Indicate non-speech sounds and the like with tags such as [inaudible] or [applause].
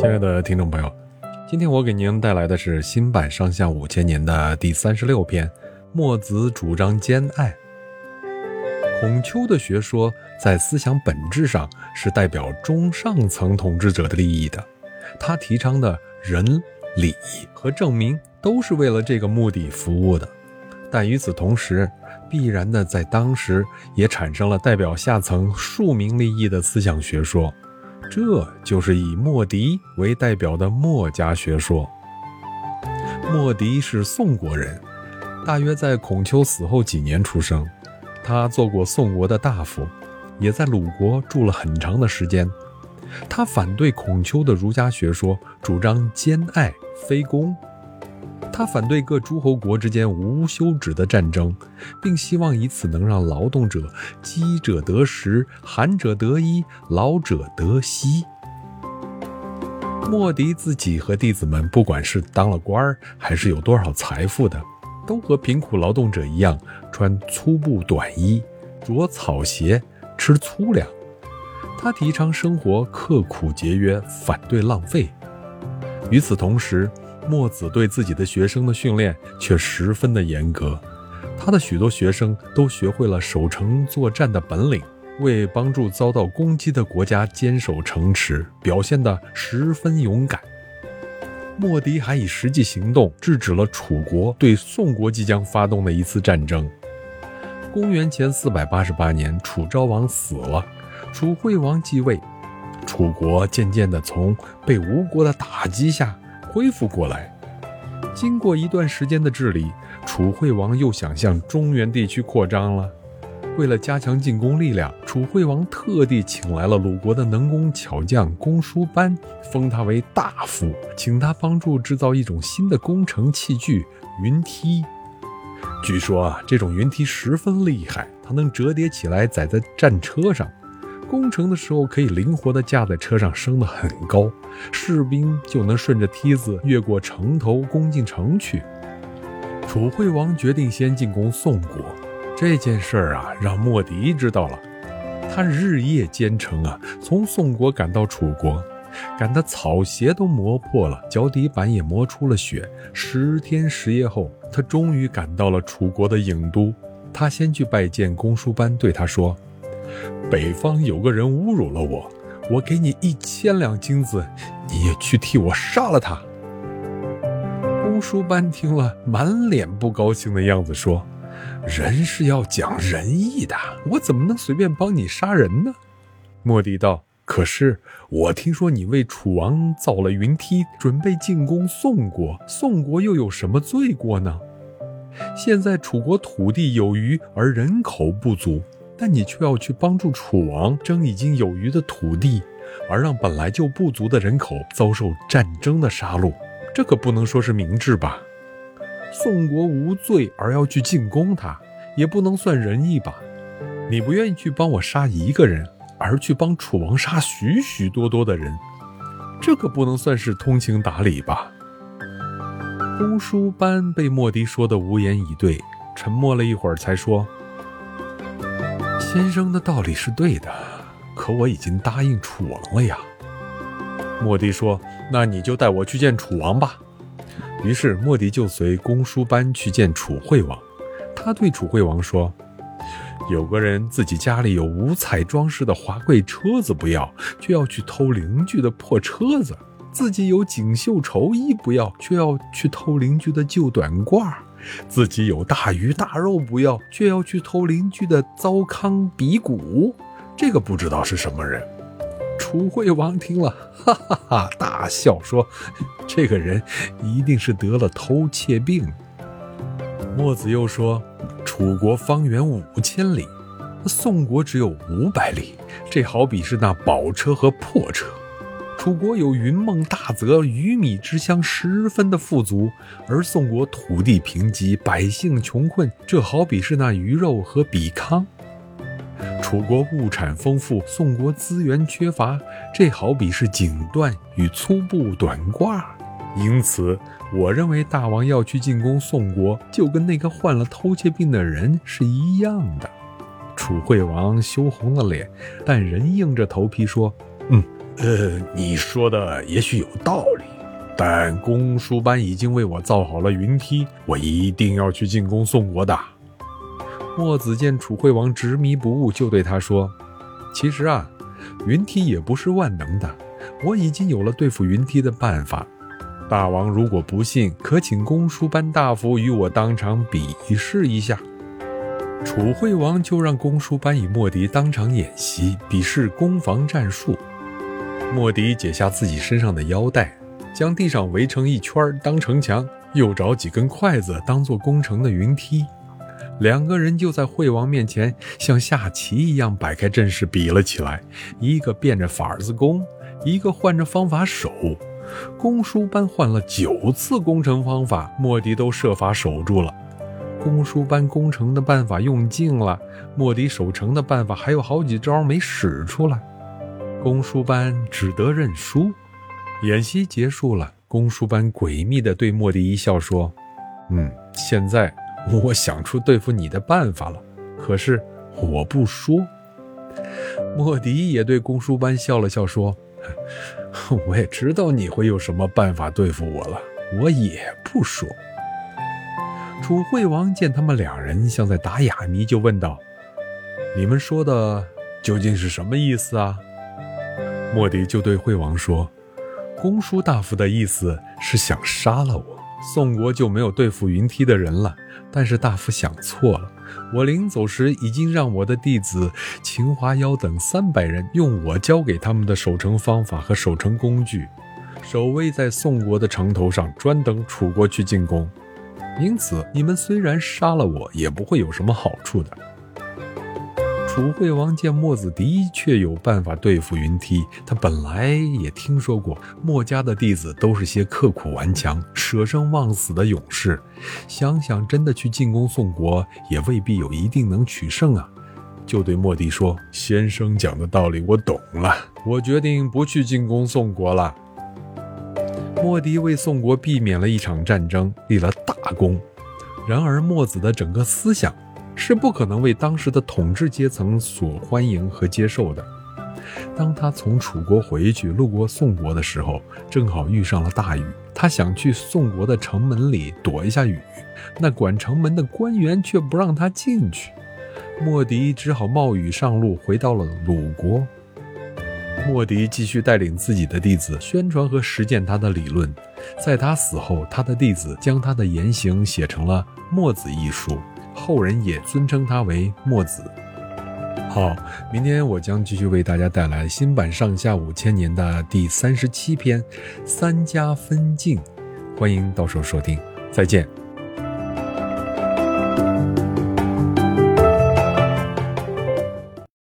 亲爱的听众朋友，今天我给您带来的是新版《上下五千年》的第三十六篇。墨子主张兼爱。孔丘的学说在思想本质上是代表中上层统治者的利益的，他提倡的仁、礼和正名都是为了这个目的服务的。但与此同时，必然的在当时也产生了代表下层庶民利益的思想学说。这就是以莫迪为代表的墨家学说。莫迪是宋国人，大约在孔丘死后几年出生。他做过宋国的大夫，也在鲁国住了很长的时间。他反对孔丘的儒家学说，主张兼爱非攻。他反对各诸侯国之间无休止的战争，并希望以此能让劳动者饥者得食，寒者得衣，老者得息。莫迪自己和弟子们，不管是当了官儿，还是有多少财富的，都和贫苦劳动者一样，穿粗布短衣，着草鞋，吃粗粮。他提倡生活刻苦节约，反对浪费。与此同时，墨子对自己的学生的训练却十分的严格，他的许多学生都学会了守城作战的本领，为帮助遭到攻击的国家坚守城池，表现得十分勇敢。莫迪还以实际行动制止了楚国对宋国即将发动的一次战争。公元前四百八十八年，楚昭王死了，楚惠王继位，楚国渐渐地从被吴国的打击下。恢复过来。经过一段时间的治理，楚惠王又想向中原地区扩张了。为了加强进攻力量，楚惠王特地请来了鲁国的能工巧匠公输班，封他为大夫，请他帮助制造一种新的工程器具——云梯。据说啊，这种云梯十分厉害，它能折叠起来，载在战车上。攻城的时候可以灵活地架在车上，升得很高，士兵就能顺着梯子越过城头攻进城去。楚惠王决定先进攻宋国，这件事儿啊让莫迪知道了，他日夜兼程啊，从宋国赶到楚国，赶得草鞋都磨破了，脚底板也磨出了血。十天十夜后，他终于赶到了楚国的郢都。他先去拜见公输班，对他说。北方有个人侮辱了我，我给你一千两金子，你也去替我杀了他。公输班听了，满脸不高兴的样子，说：“人是要讲仁义的，我怎么能随便帮你杀人呢？”莫迪道：“可是我听说你为楚王造了云梯，准备进攻宋国，宋国又有什么罪过呢？现在楚国土地有余，而人口不足。”但你却要去帮助楚王争已经有余的土地，而让本来就不足的人口遭受战争的杀戮，这可不能说是明智吧？宋国无罪而要去进攻他，也不能算仁义吧？你不愿意去帮我杀一个人，而去帮楚王杀许许多多的人，这可不能算是通情达理吧？公输班被莫迪说的无言以对，沉默了一会儿，才说。先生的道理是对的，可我已经答应楚王了呀。莫迪说：“那你就带我去见楚王吧。”于是莫迪就随公输班去见楚惠王。他对楚惠王说：“有个人自己家里有五彩装饰的华贵车子不要，却要去偷邻居的破车子；自己有锦绣绸衣不要，却要去偷邻居的旧短褂。”自己有大鱼大肉不要，却要去偷邻居的糟糠鼻骨，这个不知道是什么人。楚惠王听了，哈哈哈大笑说：“ [laughs] 这个人一定是得了偷窃病。”墨子又说：“楚国方圆五千里，宋国只有五百里，这好比是那宝车和破车。”楚国有云梦大泽，鱼米之乡，十分的富足；而宋国土地贫瘠，百姓穷困，这好比是那鱼肉和比糠。楚国物产丰富，宋国资源缺乏，这好比是锦缎与粗布短褂。因此，我认为大王要去进攻宋国，就跟那个患了偷窃病的人是一样的。楚惠王羞红了脸，但仍硬着头皮说：“嗯。”呃，[laughs] 你说的也许有道理，但公输班已经为我造好了云梯，我一定要去进攻宋国的。墨子见楚惠王执迷不悟，就对他说：“其实啊，云梯也不是万能的，我已经有了对付云梯的办法。大王如果不信，可请公输班大夫与我当场比试一下。”楚惠王就让公输班与莫迪当场演习，比试攻防战术。莫迪解下自己身上的腰带，将地上围成一圈当城墙，又找几根筷子当做攻城的云梯。两个人就在惠王面前像下棋一样摆开阵势比了起来，一个变着法子攻，一个换着方法守。公输班换了九次攻城方法，莫迪都设法守住了。公输班攻城的办法用尽了，莫迪守城的办法还有好几招没使出来。公输班只得认输。演习结束了，公输班诡秘地对莫迪一笑说：“嗯，现在我想出对付你的办法了，可是我不说。”莫迪也对公输班笑了笑说：“我也知道你会有什么办法对付我了，我也不说。”楚惠王见他们两人像在打哑谜，就问道：“你们说的究竟是什么意思啊？”莫迪就对惠王说：“公叔大夫的意思是想杀了我，宋国就没有对付云梯的人了。但是大夫想错了，我临走时已经让我的弟子秦华妖等三百人用我教给他们的守城方法和守城工具，守卫在宋国的城头上，专等楚国去进攻。因此，你们虽然杀了我，也不会有什么好处的。”楚惠王见墨子的确有办法对付云梯，他本来也听说过墨家的弟子都是些刻苦顽强、舍生忘死的勇士，想想真的去进攻宋国，也未必有一定能取胜啊，就对墨迪说：“先生讲的道理我懂了，我决定不去进攻宋国了。”墨迪为宋国避免了一场战争，立了大功。然而墨子的整个思想。是不可能为当时的统治阶层所欢迎和接受的。当他从楚国回去，路过宋国的时候，正好遇上了大雨。他想去宋国的城门里躲一下雨，那管城门的官员却不让他进去。莫迪只好冒雨上路，回到了鲁国。莫迪继续带领自己的弟子宣传和实践他的理论。在他死后，他的弟子将他的言行写成了《墨子》一书。后人也尊称他为墨子。好，明天我将继续为大家带来新版《上下五千年》的第三十七篇《三家分晋》，欢迎到时候收听，再见。